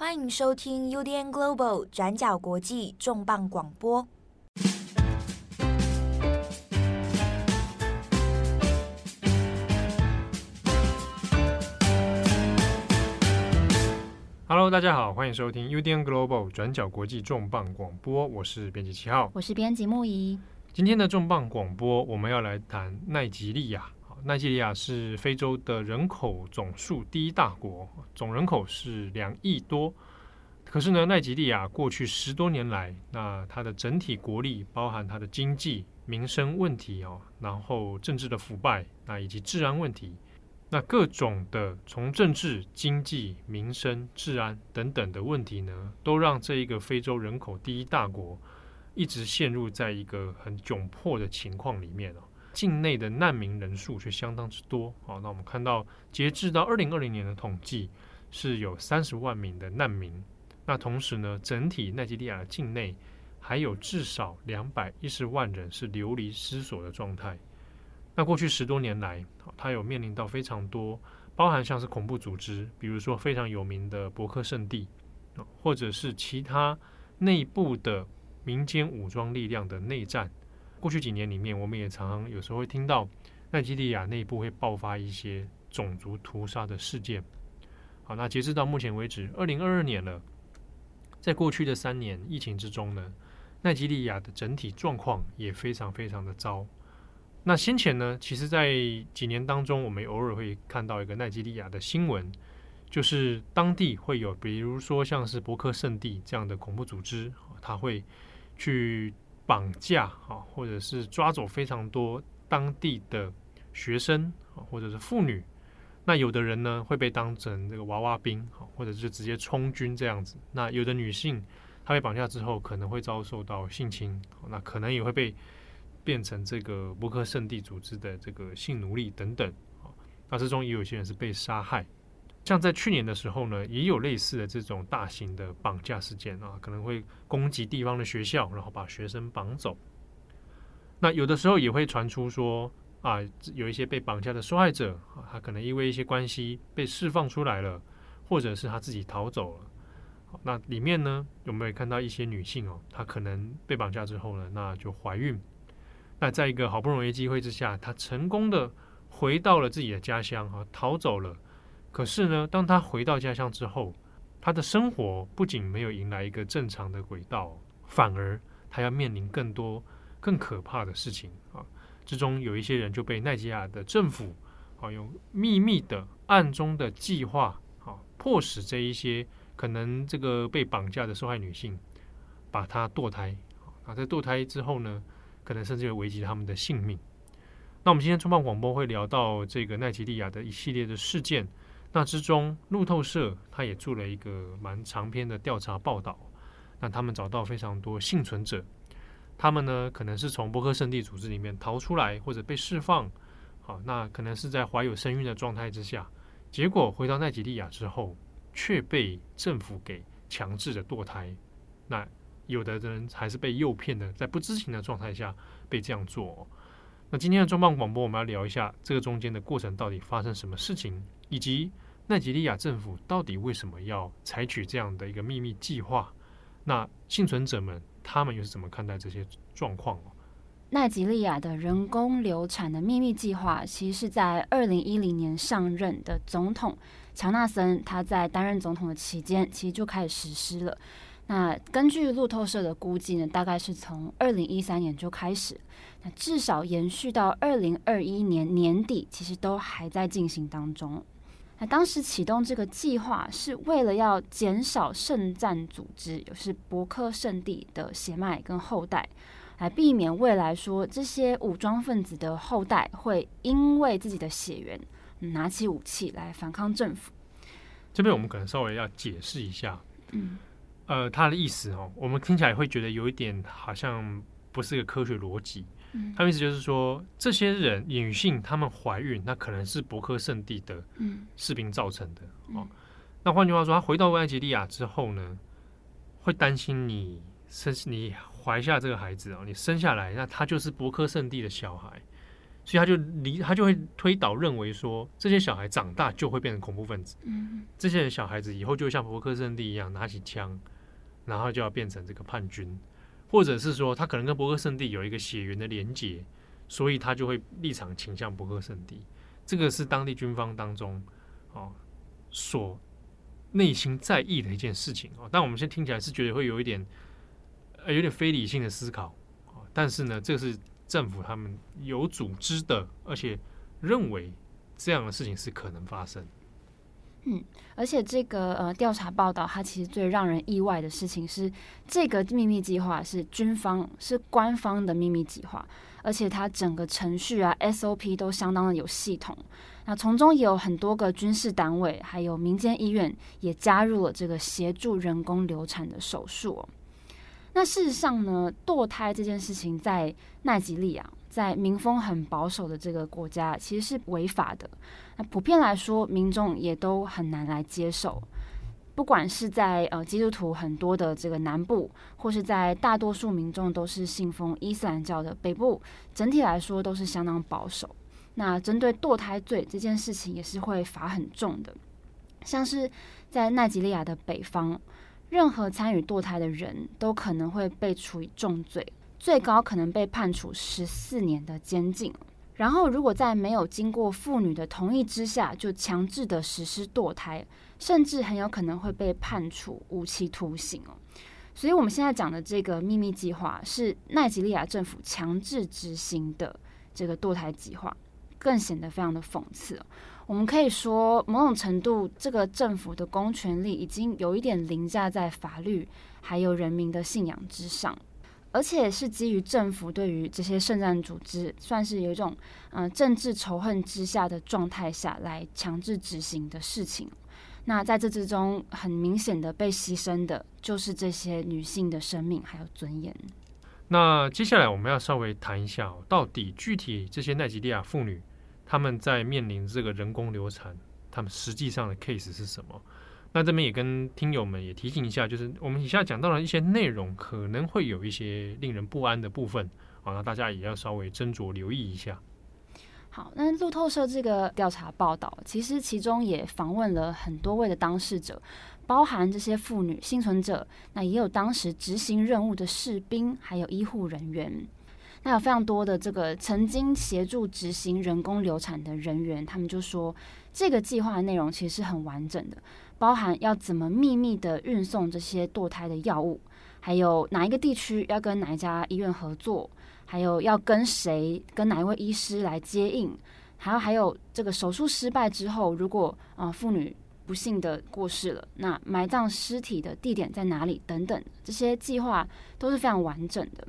欢迎收听 UDN Global 转角国际重磅广播。Hello，大家好，欢迎收听 UDN Global 转角国际重磅广播。我是编辑七号，我是编辑木仪。今天的重磅广播，我们要来谈奈吉利亚。奈及利亚是非洲的人口总数第一大国，总人口是两亿多。可是呢，奈及利亚过去十多年来，那它的整体国力，包含它的经济、民生问题哦，然后政治的腐败，那以及治安问题，那各种的从政治、经济、民生、治安等等的问题呢，都让这一个非洲人口第一大国一直陷入在一个很窘迫的情况里面哦。境内的难民人数却相当之多，好，那我们看到截至到二零二零年的统计是有三十万名的难民。那同时呢，整体奈及利亚的境内还有至少两百一十万人是流离失所的状态。那过去十多年来，它有面临到非常多，包含像是恐怖组织，比如说非常有名的博克圣地，或者是其他内部的民间武装力量的内战。过去几年里面，我们也常常有时候会听到奈及利亚内部会爆发一些种族屠杀的事件。好，那截至到目前为止，二零二二年了，在过去的三年疫情之中呢，奈及利亚的整体状况也非常非常的糟。那先前呢，其实在几年当中，我们偶尔会看到一个奈及利亚的新闻，就是当地会有，比如说像是博克圣地这样的恐怖组织，他会去。绑架啊，或者是抓走非常多当地的学生啊，或者是妇女。那有的人呢会被当成这个娃娃兵啊，或者是直接充军这样子。那有的女性她被绑架之后可能会遭受到性侵，那可能也会被变成这个博克圣地组织的这个性奴隶等等啊。那之中也有些人是被杀害。像在去年的时候呢，也有类似的这种大型的绑架事件啊，可能会攻击地方的学校，然后把学生绑走。那有的时候也会传出说啊，有一些被绑架的受害者啊，他可能因为一些关系被释放出来了，或者是他自己逃走了。那里面呢，有没有看到一些女性哦，她可能被绑架之后呢，那就怀孕。那在一个好不容易机会之下，她成功的回到了自己的家乡啊，逃走了。可是呢，当他回到家乡之后，他的生活不仅没有迎来一个正常的轨道，反而他要面临更多更可怕的事情啊！之中有一些人就被奈及利亚的政府啊用秘密的、暗中的计划啊，迫使这一些可能这个被绑架的受害女性把她堕胎啊，在堕胎之后呢，可能甚至会危及他们的性命。那我们今天重磅广播会聊到这个奈及利亚的一系列的事件。那之中，路透社他也做了一个蛮长篇的调查报道。那他们找到非常多幸存者，他们呢可能是从博克圣地组织里面逃出来，或者被释放。好，那可能是在怀有身孕的状态之下，结果回到奈及利亚之后，却被政府给强制的堕胎。那有的人还是被诱骗的，在不知情的状态下被这样做。那今天的重磅广播，我们要聊一下这个中间的过程到底发生什么事情。以及奈及利亚政府到底为什么要采取这样的一个秘密计划？那幸存者们他们又是怎么看待这些状况？奈及利亚的人工流产的秘密计划，其实是在二零一零年上任的总统乔纳森他在担任总统的期间，其实就开始实施了。那根据路透社的估计呢，大概是从二零一三年就开始，那至少延续到二零二一年年底，其实都还在进行当中。那当时启动这个计划是为了要减少圣战组织，也就是伯克圣地的血脉跟后代，来避免未来说这些武装分子的后代会因为自己的血缘拿起武器来反抗政府。这边我们可能稍微要解释一下，嗯，呃，他的意思哦，我们听起来会觉得有一点好像不是一个科学逻辑。他们意思就是说，这些人女性她们怀孕，那可能是伯克圣地的士兵造成的。哦，那换句话说，她回到埃及利亚之后呢，会担心你生你怀下这个孩子哦，你生下来，那他就是伯克圣地的小孩，所以他就离他就会推导认为说，这些小孩长大就会变成恐怖分子。嗯，这些人小孩子以后就像伯克圣地一样拿起枪，然后就要变成这个叛军，或者是说他可能跟伯克圣地有一个血缘的连结，所以他就会立场倾向伯克圣地。这个是当地军方当中哦所内心在意的一件事情哦。但我们现在听起来是觉得会有一点呃有点非理性的思考，但是呢，这个是。政府他们有组织的，而且认为这样的事情是可能发生。嗯，而且这个呃调查报道，它其实最让人意外的事情是，这个秘密计划是军方是官方的秘密计划，而且它整个程序啊 SOP 都相当的有系统。那从中也有很多个军事单位，还有民间医院也加入了这个协助人工流产的手术。那事实上呢，堕胎这件事情在奈及利亚，在民风很保守的这个国家，其实是违法的。那普遍来说，民众也都很难来接受。不管是在呃基督徒很多的这个南部，或是在大多数民众都是信奉伊斯兰教的北部，整体来说都是相当保守。那针对堕胎罪这件事情，也是会罚很重的。像是在奈及利亚的北方。任何参与堕胎的人都可能会被处以重罪，最高可能被判处十四年的监禁。然后，如果在没有经过妇女的同意之下就强制的实施堕胎，甚至很有可能会被判处无期徒刑哦。所以，我们现在讲的这个秘密计划是奈及利亚政府强制执行的这个堕胎计划，更显得非常的讽刺。我们可以说，某种程度，这个政府的公权力已经有一点凌驾在法律还有人民的信仰之上，而且是基于政府对于这些圣战组织算是有一种嗯、政治仇恨之下的状态下来强制执行的事情。那在这之中，很明显的被牺牲的就是这些女性的生命还有尊严。那接下来我们要稍微谈一下，到底具体这些奈及利亚妇女。他们在面临这个人工流产，他们实际上的 case 是什么？那这边也跟听友们也提醒一下，就是我们以下讲到的一些内容，可能会有一些令人不安的部分，好，那大家也要稍微斟酌留意一下。好，那路透社这个调查报道，其实其中也访问了很多位的当事者，包含这些妇女幸存者，那也有当时执行任务的士兵，还有医护人员。那有非常多的这个曾经协助执行人工流产的人员，他们就说，这个计划内容其实是很完整的，包含要怎么秘密的运送这些堕胎的药物，还有哪一个地区要跟哪一家医院合作，还有要跟谁、跟哪一位医师来接应，还有还有这个手术失败之后，如果啊、妇女不幸的过世了，那埋葬尸体的地点在哪里等等，这些计划都是非常完整的。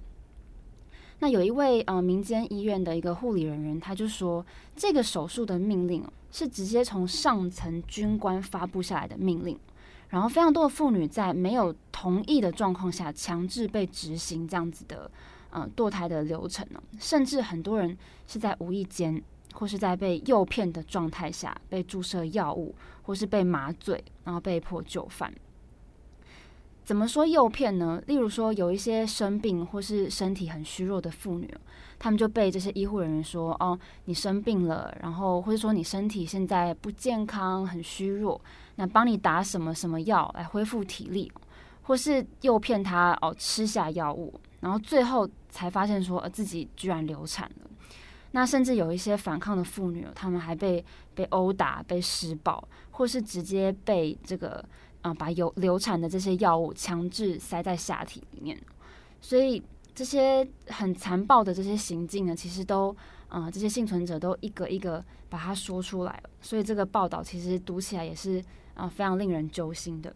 那有一位呃民间医院的一个护理人员，他就说，这个手术的命令是直接从上层军官发布下来的命令，然后非常多的妇女在没有同意的状况下，强制被执行这样子的呃堕胎的流程呢，甚至很多人是在无意间或是在被诱骗的状态下被注射药物，或是被麻醉，然后被迫就范。怎么说诱骗呢？例如说，有一些生病或是身体很虚弱的妇女，他们就被这些医护人员说：“哦，你生病了，然后或者说你身体现在不健康，很虚弱，那帮你打什么什么药来恢复体力，或是诱骗他哦吃下药物，然后最后才发现说，呃，自己居然流产了。那甚至有一些反抗的妇女，他们还被被殴打、被施暴，或是直接被这个。”啊，把有流产的这些药物强制塞在下体里面，所以这些很残暴的这些行径呢，其实都啊、这些幸存者都一个一个把它说出来了。所以这个报道其实读起来也是啊、非常令人揪心的。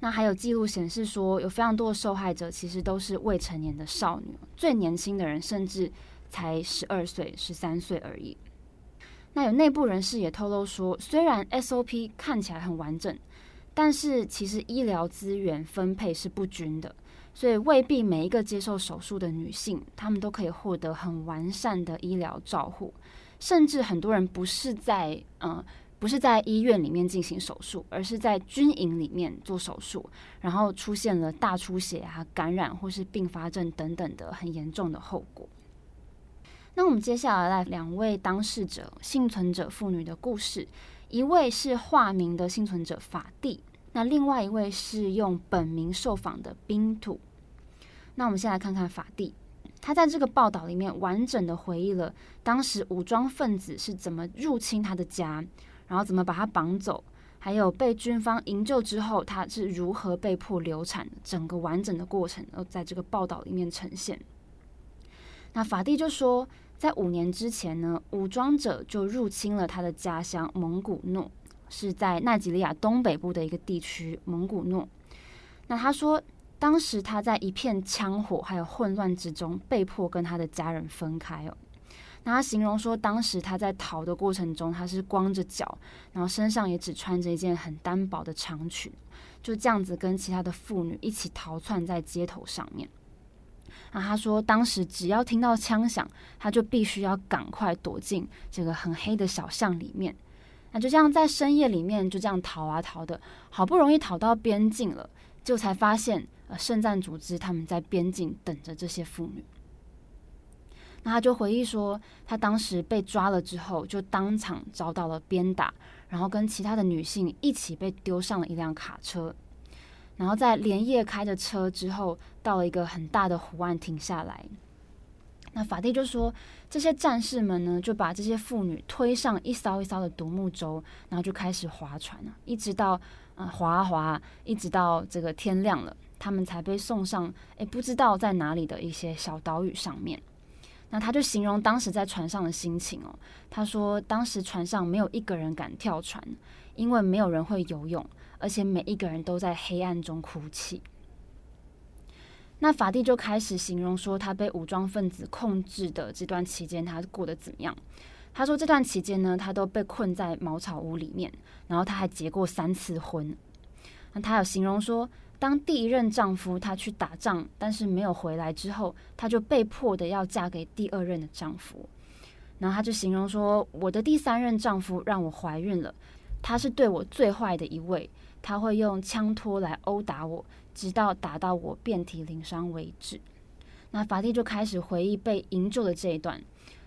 那还有记录显示说，有非常多的受害者其实都是未成年的少女，最年轻的人甚至才十二岁、十三岁而已。那有内部人士也透露说，虽然 SOP 看起来很完整。但是其实医疗资源分配是不均的，所以未必每一个接受手术的女性，她们都可以获得很完善的医疗照护。甚至很多人不是在嗯，不是在医院里面进行手术，而是在军营里面做手术，然后出现了大出血啊、感染或是并发症等等的很严重的后果。那我们接下来来两位当事者幸存者妇女的故事，一位是化名的幸存者法蒂，那另外一位是用本名受访的冰土。那我们先来看看法蒂，他在这个报道里面完整的回忆了当时武装分子是怎么入侵他的家，然后怎么把他绑走，还有被军方营救之后他是如何被迫流产，整个完整的过程都在这个报道里面呈现。那法蒂就说，在五年之前呢，武装者就入侵了他的家乡蒙古诺，是在奈及利亚东北部的一个地区蒙古诺。那他说。当时他在一片枪火还有混乱之中，被迫跟他的家人分开哦。那他形容说，当时他在逃的过程中，他是光着脚，然后身上也只穿着一件很单薄的长裙，就这样子跟其他的妇女一起逃窜在街头上面。那他说，当时只要听到枪响，他就必须要赶快躲进这个很黑的小巷里面。那就这样在深夜里面就这样逃啊逃的，好不容易逃到边境了，就才发现。呃，圣战组织他们在边境等着这些妇女。那他就回忆说，他当时被抓了之后，就当场遭到了鞭打，然后跟其他的女性一起被丢上了一辆卡车，然后在连夜开着车之后，到了一个很大的湖岸停下来。那法蒂就说，这些战士们呢，就把这些妇女推上一艘一艘的独木舟，然后就开始划船了，一直到呃划啊划，一直到这个天亮了。他们才被送上，诶，不知道在哪里的一些小岛屿上面。那他就形容当时在船上的心情哦，他说当时船上没有一个人敢跳船，因为没有人会游泳，而且每一个人都在黑暗中哭泣。那法蒂就开始形容说，他被武装分子控制的这段期间，他过得怎么样？他说这段期间呢，他都被困在茅草屋里面，然后他还结过三次婚。那他有形容说。当第一任丈夫他去打仗，但是没有回来之后，他就被迫的要嫁给第二任的丈夫。然后他就形容说：“我的第三任丈夫让我怀孕了，他是对我最坏的一位，他会用枪托来殴打我，直到打到我遍体鳞伤为止。”那法蒂就开始回忆被营救的这一段。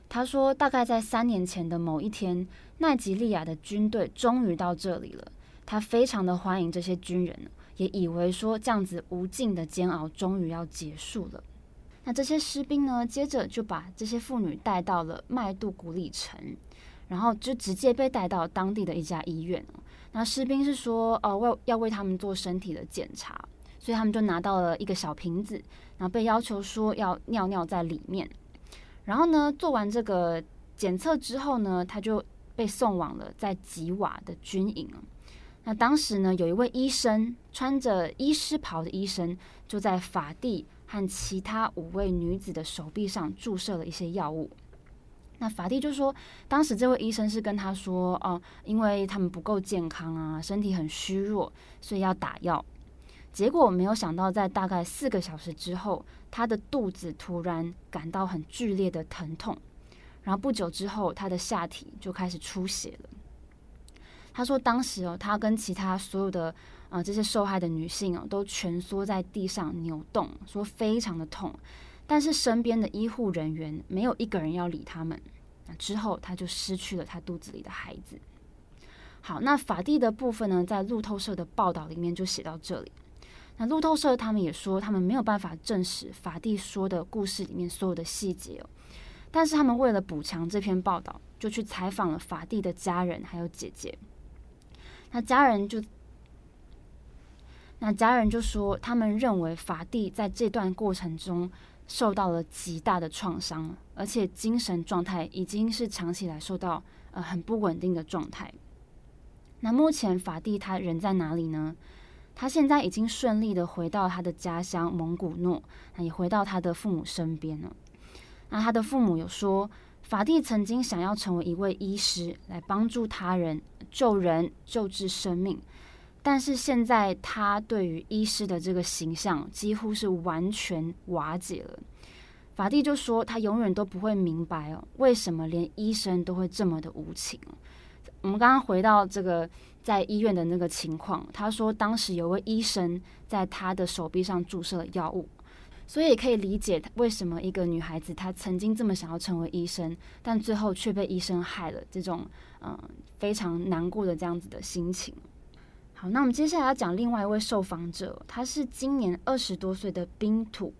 他说：“大概在三年前的某一天，奈及利亚的军队终于到这里了，他非常的欢迎这些军人。”也以为说这样子无尽的煎熬终于要结束了。那这些士兵呢，接着就把这些妇女带到了麦杜古里城，然后就直接被带到当地的一家医院。那士兵是说，呃，为要为他们做身体的检查，所以他们就拿到了一个小瓶子，然后被要求说要尿尿在里面。然后呢，做完这个检测之后呢，他就被送往了在吉瓦的军营。那当时呢，有一位医生穿着医师袍的医生，就在法蒂和其他五位女子的手臂上注射了一些药物。那法蒂就说，当时这位医生是跟他说，哦，因为他们不够健康啊，身体很虚弱，所以要打药。结果没有想到，在大概四个小时之后，他的肚子突然感到很剧烈的疼痛，然后不久之后，他的下体就开始出血了。他说：“当时哦，他跟其他所有的啊、这些受害的女性哦，都蜷缩在地上扭动，说非常的痛。但是身边的医护人员没有一个人要理他们。那之后他就失去了他肚子里的孩子。好，那法蒂的部分呢，在路透社的报道里面就写到这里。那路透社他们也说，他们没有办法证实法蒂说的故事里面所有的细节哦。但是他们为了补强这篇报道，就去采访了法蒂的家人还有姐姐。”那家人就，那家人就说，他们认为法蒂在这段过程中受到了极大的创伤，而且精神状态已经是长期来受到呃很不稳定的状态。那目前法蒂他人在哪里呢？他现在已经顺利的回到他的家乡蒙古诺，也回到他的父母身边了。那他的父母有说，法蒂曾经想要成为一位医师，来帮助他人。救人、救治生命，但是现在他对于医师的这个形象几乎是完全瓦解了。法蒂就说，他永远都不会明白哦，为什么连医生都会这么的无情。我们刚刚回到这个在医院的那个情况，他说当时有位医生在他的手臂上注射了药物，所以也可以理解为什么一个女孩子她曾经这么想要成为医生，但最后却被医生害了，这种嗯、非常难过的这样子的心情。好，那我们接下来要讲另外一位受访者，他是今年二十多岁的冰土。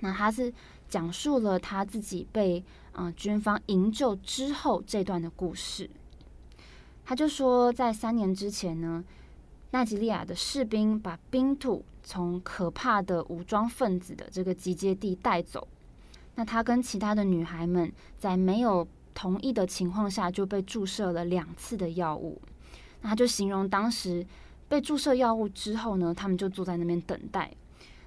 那他是讲述了他自己被啊、呃、军方营救之后这段的故事。他就说，在三年之前呢，奈吉利亚的士兵把冰土从可怕的武装分子的这个集结地带走。那他跟其他的女孩们在没有同意的情况下就被注射了两次的药物。那他就形容当时被注射药物之后呢，他们就坐在那边等待，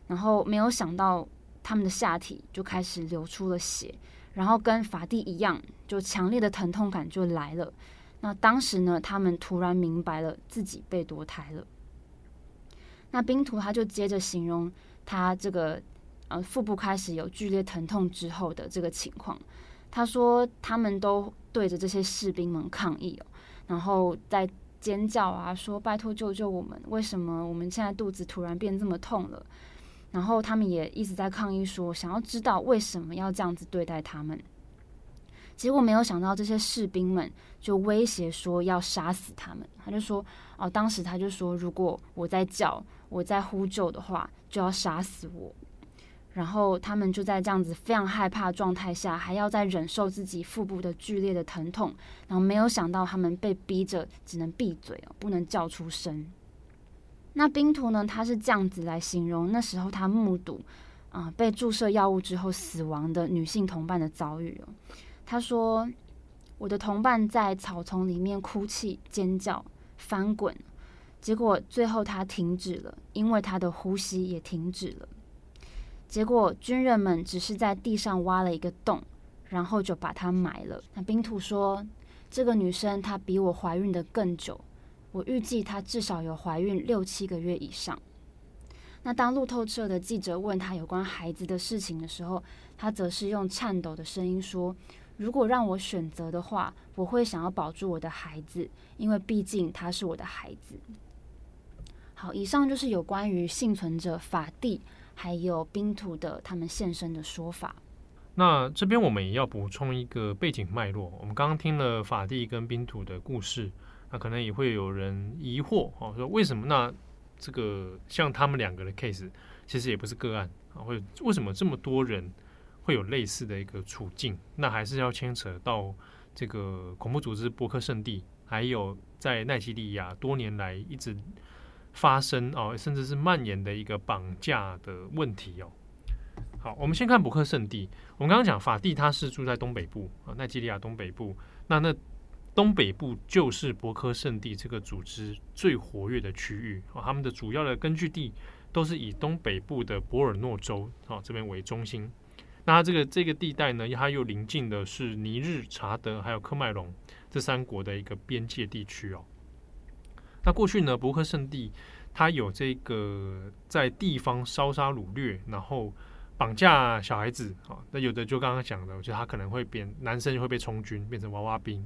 然后没有想到他们的下体就开始流出了血，然后跟法蒂一样，就强烈的疼痛感就来了。那当时呢，他们突然明白了自己被堕胎了。那冰图他就接着形容他这个呃腹部开始有剧烈疼痛之后的这个情况，他说他们都对着这些士兵们抗议哦，然后在。尖叫啊，说拜托救救我们！为什么我们现在肚子突然变这么痛了？然后他们也一直在抗议，说想要知道为什么要这样子对待他们。结果没有想到，这些士兵们就威胁说要杀死他们。他就说：“哦，当时他就说，如果我在叫，我在呼救的话，就要杀死我。”然后他们就在这样子非常害怕状态下，还要再忍受自己腹部的剧烈的疼痛。然后没有想到，他们被逼着只能闭嘴哦，不能叫出声。那冰图呢？他是这样子来形容那时候他目睹啊、被注射药物之后死亡的女性同伴的遭遇哦。他说：“我的同伴在草丛里面哭泣、尖叫、翻滚，结果最后他停止了，因为他的呼吸也停止了。”结果军人们只是在地上挖了一个洞，然后就把她埋了。那冰兔说，这个女生她比我怀孕的更久，我预计她至少有怀孕六七个月以上。那当路透社的记者问她有关孩子的事情的时候，她则是用颤抖的声音说：“如果让我选择的话，我会想要保住我的孩子，因为毕竟他是我的孩子。”好，以上就是有关于幸存者法蒂。还有冰土的他们现身的说法。那这边我们也要补充一个背景脉络。我们刚刚听了法蒂跟冰土的故事，那可能也会有人疑惑哦，说为什么那这个像他们两个的 case，其实也不是个案啊，会为什么这么多人会有类似的一个处境？那还是要牵扯到这个恐怖组织波克圣地，还有在奈及利亚多年来一直。发生哦，甚至是蔓延的一个绑架的问题哦。好，我们先看博克圣地。我们刚刚讲法蒂，他是住在东北部啊，奈及利亚东北部。那那东北部就是博克圣地这个组织最活跃的区域啊，他们的主要的根据地都是以东北部的博尔诺州啊这边为中心。那这个这个地带呢，它又临近的是尼日、查德还有喀麦隆这三国的一个边界地区哦。那过去呢，博克圣地它有这个在地方烧杀掳掠，然后绑架小孩子啊。那有的就刚刚讲的，我觉得他可能会变男生会被充军变成娃娃兵，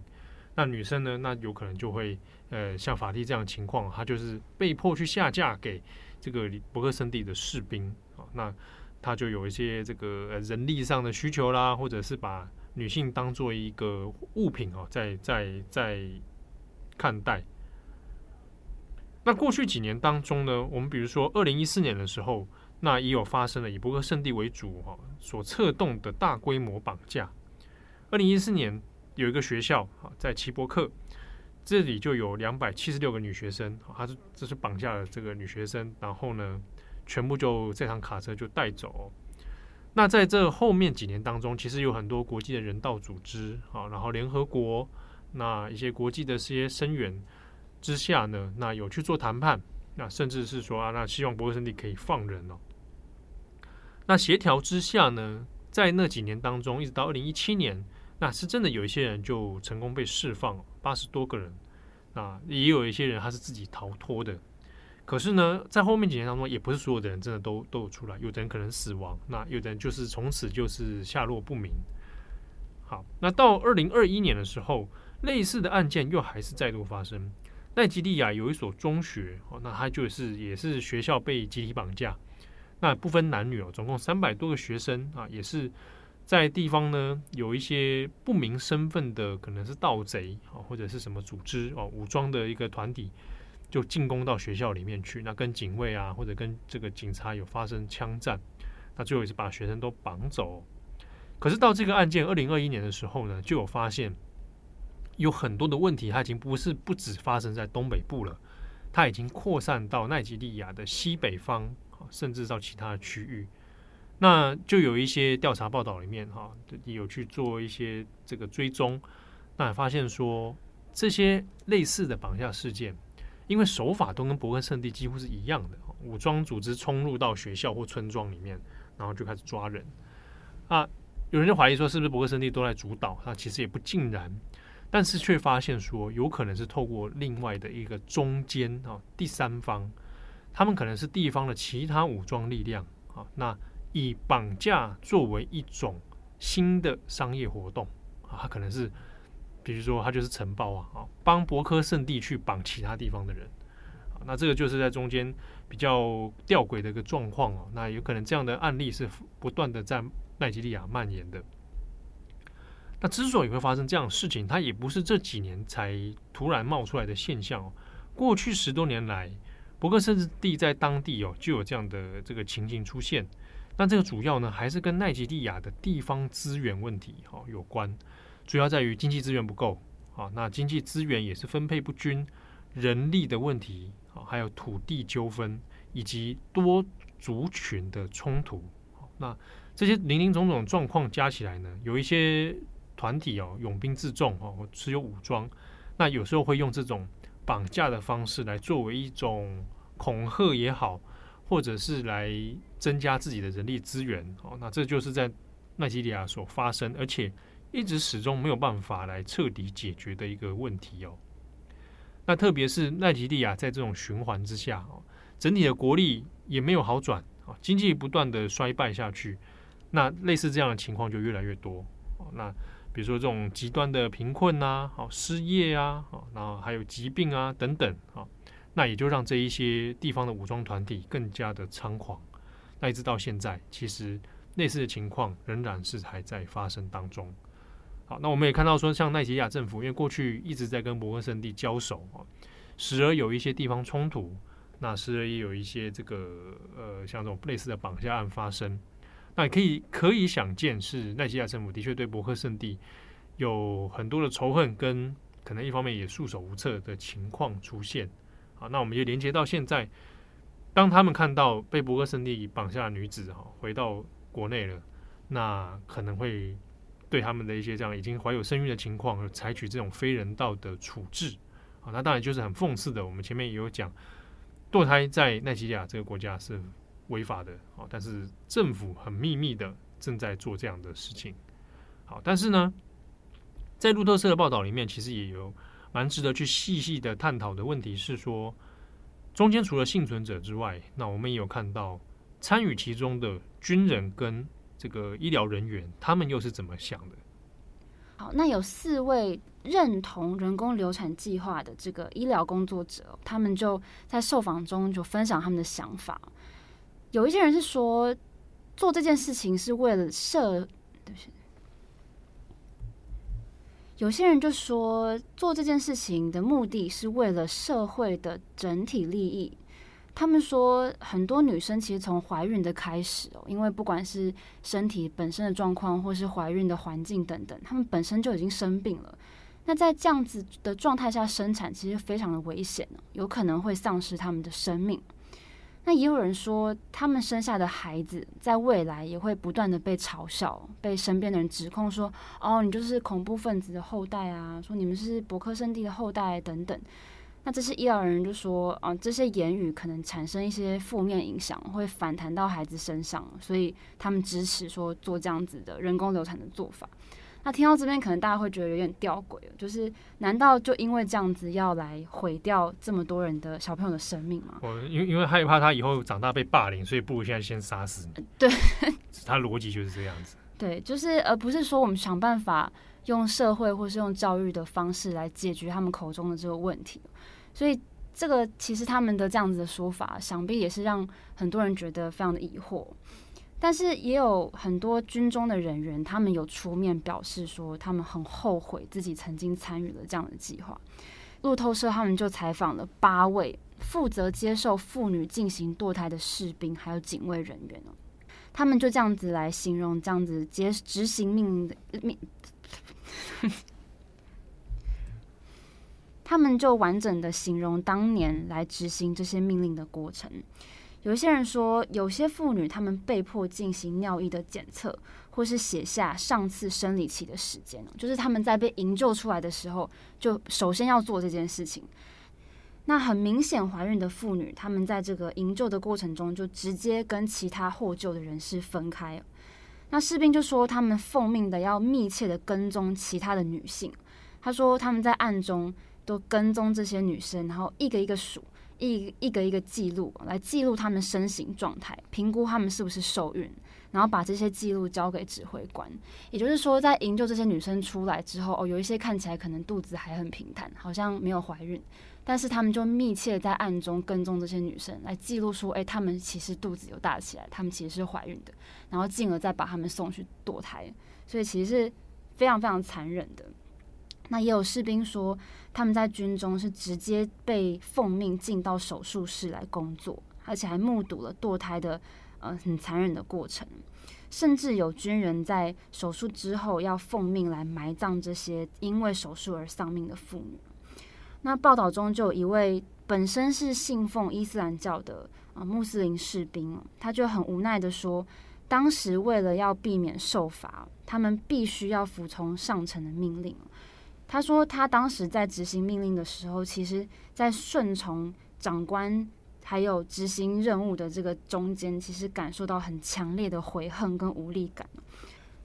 那女生呢，那有可能就会呃像法蒂这样的情况，他就是被迫去下嫁给这个博克圣地的士兵啊。那他就有一些这个人力上的需求啦，或者是把女性当做一个物品哦，在在在看待。那过去几年当中呢，我们比如说二零一四年的时候，那也有发生了以博克圣地为主哈所策动的大规模绑架。二零一四年有一个学校啊，在齐伯克这里就有两百七十六个女学生，他是这是绑架了这个女学生，然后呢，全部就这趟卡车就带走。那在这后面几年当中，其实有很多国际的人道组织啊，然后联合国那一些国际的这些声援。之下呢，那有去做谈判，那甚至是说啊，那希望博克圣地可以放人哦。那协调之下呢，在那几年当中，一直到二零一七年，那是真的有一些人就成功被释放，八十多个人。啊，也有一些人他是自己逃脱的。可是呢，在后面几年当中，也不是所有的人真的都都有出来，有的人可能死亡，那有的人就是从此就是下落不明。好，那到二零二一年的时候，类似的案件又还是再度发生。奈及利亚有一所中学哦，那他就是也是学校被集体绑架。那不分男女哦，总共三百多个学生啊，也是在地方呢有一些不明身份的，可能是盗贼啊，或者是什么组织哦，武装的一个团体，就进攻到学校里面去，那跟警卫啊，或者跟这个警察有发生枪战，那最后也是把学生都绑走。可是到这个案件二零二一年的时候呢，就有发现有很多的问题，它已经不是不止发生在东北部了，它已经扩散到奈及利亚的西北方。甚至到其他的区域，那就有一些调查报道里面哈，有去做一些这个追踪，那发现说这些类似的绑架事件，因为手法都跟伯克圣地几乎是一样的，武装组织冲入到学校或村庄里面，然后就开始抓人啊。有人就怀疑说是不是伯克圣地都在主导？那其实也不尽然，但是却发现说有可能是透过另外的一个中间啊第三方。他们可能是地方的其他武装力量啊，那以绑架作为一种新的商业活动啊，他可能是，比如说他就是承包啊，啊，帮博科圣地去绑其他地方的人，啊，那这个就是在中间比较吊诡的一个状况哦，那有可能这样的案例是不断的在奈及利亚蔓延的。那之所以会发生这样的事情，它也不是这几年才突然冒出来的现象哦，过去十多年来。伯克甚至地在当地哦，就有这样的这个情形出现。那这个主要呢，还是跟奈及利亚的地方资源问题哈有关。主要在于经济资源不够啊，那经济资源也是分配不均，人力的问题啊，还有土地纠纷以及多族群的冲突。那这些林林总总状况加起来呢，有一些团体哦，拥兵自重哦，持有武装，那有时候会用这种。绑架的方式来作为一种恐吓也好，或者是来增加自己的人力资源哦，那这就是在奈及利亚所发生，而且一直始终没有办法来彻底解决的一个问题哦。那特别是奈及利亚在这种循环之下哦，整体的国力也没有好转啊，经济不断的衰败下去，那类似这样的情况就越来越多哦。那比如说这种极端的贫困啊，好失业啊，好，然后还有疾病啊等等，啊，那也就让这一些地方的武装团体更加的猖狂。那一直到现在，其实类似的情况仍然是还在发生当中。好，那我们也看到说，像奈及利亚政府，因为过去一直在跟摩根圣地交手啊，时而有一些地方冲突，那时而也有一些这个呃，像这种类似的绑架案发生。那可以可以想见，是奈及利亚政府的确对伯克圣地有很多的仇恨，跟可能一方面也束手无策的情况出现。好，那我们也连接到现在，当他们看到被伯克圣地绑架的女子哈回到国内了，那可能会对他们的一些这样已经怀有身孕的情况，采取这种非人道的处置。好，那当然就是很讽刺的。我们前面也有讲，堕胎在奈及利亚这个国家是。违法的啊，但是政府很秘密的正在做这样的事情。好，但是呢，在路透社的报道里面，其实也有蛮值得去细细的探讨的问题是说，中间除了幸存者之外，那我们也有看到参与其中的军人跟这个医疗人员，他们又是怎么想的？好，那有四位认同人工流产计划的这个医疗工作者，他们就在受访中就分享他们的想法。有一些人是说，做这件事情是为了社，对不起。有些人就说，做这件事情的目的是为了社会的整体利益。他们说，很多女生其实从怀孕的开始哦，因为不管是身体本身的状况，或是怀孕的环境等等，她们本身就已经生病了。那在这样子的状态下生产，其实非常的危险，有可能会丧失他们的生命。那也有人说，他们生下的孩子在未来也会不断的被嘲笑，被身边的人指控说：“哦，你就是恐怖分子的后代啊！”说你们是伯克圣地的后代等等。那这些医疗人就说：“啊，这些言语可能产生一些负面影响，会反弹到孩子身上，所以他们支持说做这样子的人工流产的做法。”那听到这边，可能大家会觉得有点吊诡，就是难道就因为这样子要来毁掉这么多人的小朋友的生命吗？我因为因为害怕他以后长大被霸凌，所以不如现在先杀死你。对，他逻辑就是这样子。对，就是而不是说我们想办法用社会或是用教育的方式来解决他们口中的这个问题。所以这个其实他们的这样子的说法，想必也是让很多人觉得非常的疑惑。但是也有很多军中的人员，他们有出面表示说，他们很后悔自己曾经参与了这样的计划。路透社他们就采访了八位负责接受妇女进行堕胎的士兵，还有警卫人员哦，他们就这样子来形容这样子接执行命令的命，他们就完整的形容当年来执行这些命令的过程。有些人说，有些妇女她们被迫进行尿液的检测，或是写下上次生理期的时间，就是他们在被营救出来的时候，就首先要做这件事情。那很明显怀孕的妇女，她们在这个营救的过程中，就直接跟其他获救的人士分开。那士兵就说，他们奉命的要密切的跟踪其他的女性。他说，他们在暗中都跟踪这些女生，然后一个一个数。一一个一个记录来记录他们身形状态，评估他们是不是受孕，然后把这些记录交给指挥官。也就是说，在营救这些女生出来之后，哦，有一些看起来可能肚子还很平坦，好像没有怀孕，但是他们就密切在暗中跟踪这些女生，来记录说，诶，她们其实肚子有大起来，她们其实是怀孕的，然后进而再把她们送去堕胎。所以其实是非常非常残忍的。那也有士兵说，他们在军中是直接被奉命进到手术室来工作，而且还目睹了堕胎的呃很残忍的过程，甚至有军人在手术之后要奉命来埋葬这些因为手术而丧命的妇女。那报道中就有一位本身是信奉伊斯兰教的啊、穆斯林士兵，他就很无奈的说，当时为了要避免受罚，他们必须要服从上层的命令。他说，他当时在执行命令的时候，其实，在顺从长官还有执行任务的这个中间，其实感受到很强烈的悔恨跟无力感。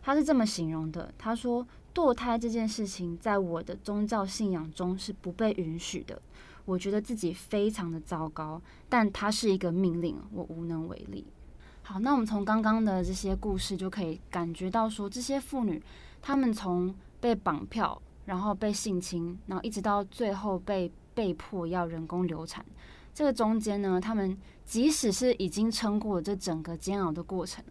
他是这么形容的：他说，堕胎这件事情在我的宗教信仰中是不被允许的。我觉得自己非常的糟糕，但它是一个命令，我无能为力。好，那我们从刚刚的这些故事就可以感觉到，说这些妇女，她们从被绑票。然后被性侵，然后一直到最后被被迫要人工流产，这个中间呢，他们即使是已经撑过了这整个煎熬的过程，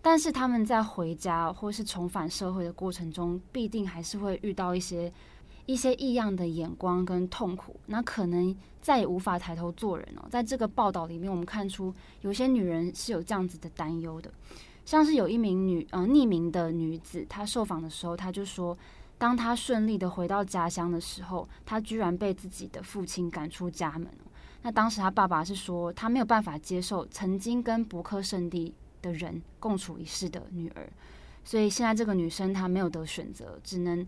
但是他们在回家或是重返社会的过程中，必定还是会遇到一些一些异样的眼光跟痛苦，那可能再也无法抬头做人哦。在这个报道里面，我们看出有些女人是有这样子的担忧的，像是有一名女呃匿名的女子，她受访的时候，她就说。当他顺利的回到家乡的时候，他居然被自己的父亲赶出家门。那当时他爸爸是说，他没有办法接受曾经跟伯克圣地的人共处一室的女儿，所以现在这个女生她没有得选择，只能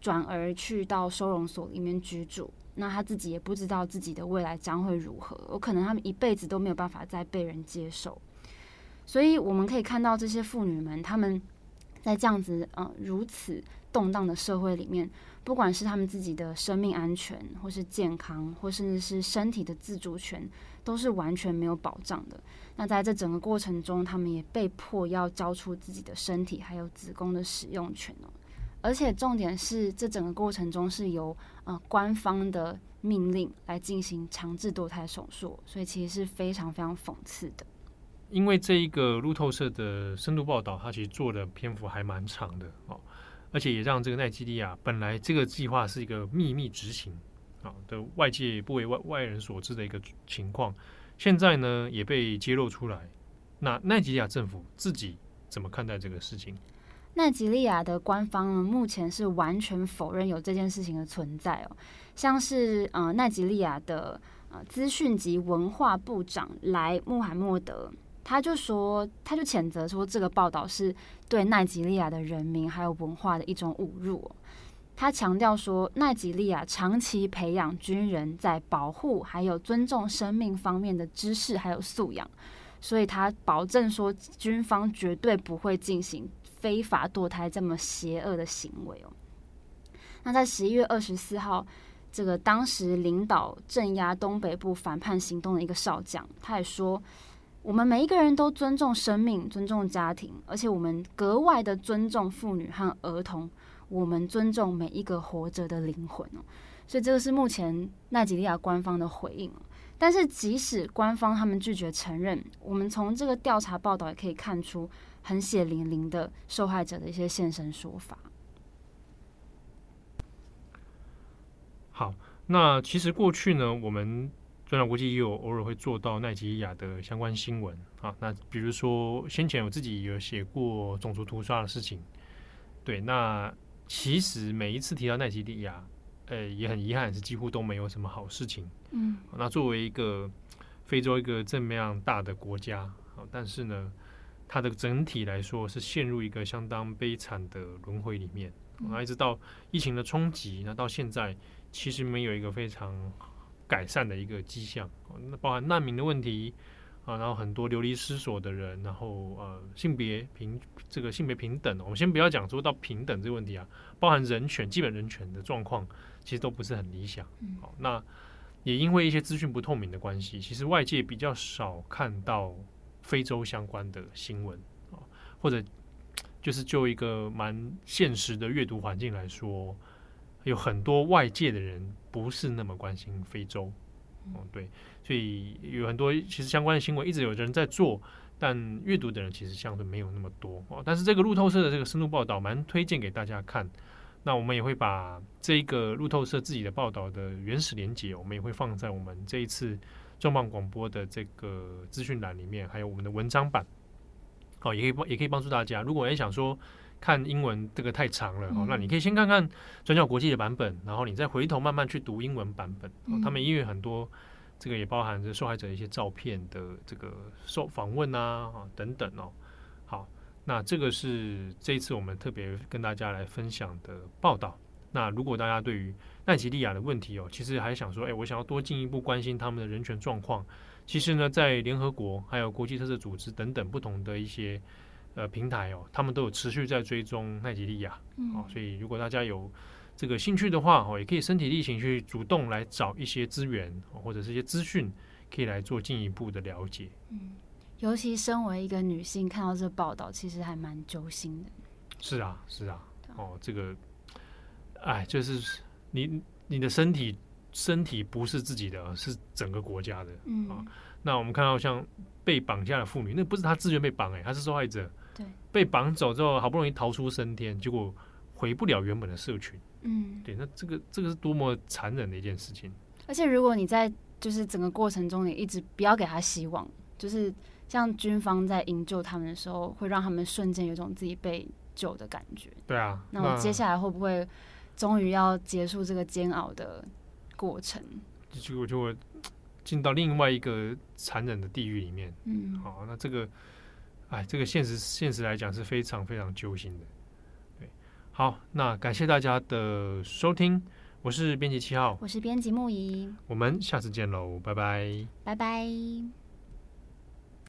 转而去到收容所里面居住。那她自己也不知道自己的未来将会如何，有可能他们一辈子都没有办法再被人接受。所以我们可以看到这些妇女们，她们在这样子，嗯、呃，如此。动荡的社会里面，不管是他们自己的生命安全，或是健康，或甚至是身体的自主权，都是完全没有保障的。那在这整个过程中，他们也被迫要交出自己的身体还有子宫的使用权哦。而且重点是，这整个过程中是由呃官方的命令来进行强制堕胎手术，所以其实是非常非常讽刺的。因为这一个路透社的深度报道，它其实做的篇幅还蛮长的哦。而且也让这个奈吉利亚本来这个计划是一个秘密执行啊的外界不为外外人所知的一个情况，现在呢也被揭露出来。那奈吉利亚政府自己怎么看待这个事情？奈吉利亚的官方，目前是完全否认有这件事情的存在哦。像是呃奈吉利亚的呃资讯及文化部长莱穆罕默德。他就说，他就谴责说，这个报道是对奈及利亚的人民还有文化的一种侮辱。他强调说，奈及利亚长期培养军人在保护还有尊重生命方面的知识还有素养，所以他保证说，军方绝对不会进行非法堕胎这么邪恶的行为哦。那在十一月二十四号，这个当时领导镇压东北部反叛行动的一个少将，他也说。我们每一个人都尊重生命，尊重家庭，而且我们格外的尊重妇女和儿童。我们尊重每一个活着的灵魂哦。所以这个是目前奈及利亚官方的回应。但是即使官方他们拒绝承认，我们从这个调查报道也可以看出很血淋淋的受害者的一些现身说法。好，那其实过去呢，我们转角国际也有偶尔会做到奈及利亚的相关新闻啊。那比如说先前我自己有写过种族屠杀的事情，对。那其实每一次提到奈及利亚，呃，也很遗憾是几乎都没有什么好事情。嗯。那作为一个非洲一个这么样大的国家啊，但是呢，它的整体来说是陷入一个相当悲惨的轮回里面。那一直到疫情的冲击，那到现在。其实没有一个非常改善的一个迹象，那包含难民的问题啊，然后很多流离失所的人，然后呃性别平这个性别平等，我们先不要讲说到平等这个问题啊，包含人权基本人权的状况，其实都不是很理想。好，那也因为一些资讯不透明的关系，其实外界比较少看到非洲相关的新闻啊，或者就是就一个蛮现实的阅读环境来说。有很多外界的人不是那么关心非洲，哦，对，所以有很多其实相关的新闻一直有人在做，但阅读的人其实相对没有那么多哦。但是这个路透社的这个深度报道蛮推荐给大家看，那我们也会把这个路透社自己的报道的原始连接，我们也会放在我们这一次重磅广播的这个资讯栏里面，还有我们的文章版，哦，也可以帮也可以帮助大家。如果也想说。看英文这个太长了，哦，那你可以先看看转角国际的版本，然后你再回头慢慢去读英文版本。哦，他们因为很多这个也包含着受害者一些照片的这个受访问啊，啊等等哦。好，那这个是这一次我们特别跟大家来分享的报道。那如果大家对于奈及利亚的问题哦，其实还想说，哎，我想要多进一步关心他们的人权状况。其实呢，在联合国还有国际特色组织等等不同的一些。呃，平台哦，他们都有持续在追踪奈及利亚，哦，所以如果大家有这个兴趣的话，哦，也可以身体力行去主动来找一些资源，或者是一些资讯，可以来做进一步的了解。嗯，尤其身为一个女性，看到这报道，其实还蛮揪心的。是啊，是啊，哦，这个，哎，就是你你的身体身体不是自己的，是整个国家的，嗯啊。那我们看到像被绑架的妇女，那不是她自愿被绑，哎，她是受害者。对，被绑走之后，好不容易逃出升天，结果回不了原本的社群。嗯，对，那这个这个是多么残忍的一件事情。而且，如果你在就是整个过程中，你一直不要给他希望，就是像军方在营救他们的时候，会让他们瞬间有种自己被救的感觉。对啊，那我接下来会不会终于要结束这个煎熬的过程？结果就会进到另外一个残忍的地狱里面。嗯，好，那这个。哎，这个现实现实来讲是非常非常揪心的。对，好，那感谢大家的收听，我是编辑七号，我是编辑木仪，我们下次见喽，拜拜，拜拜。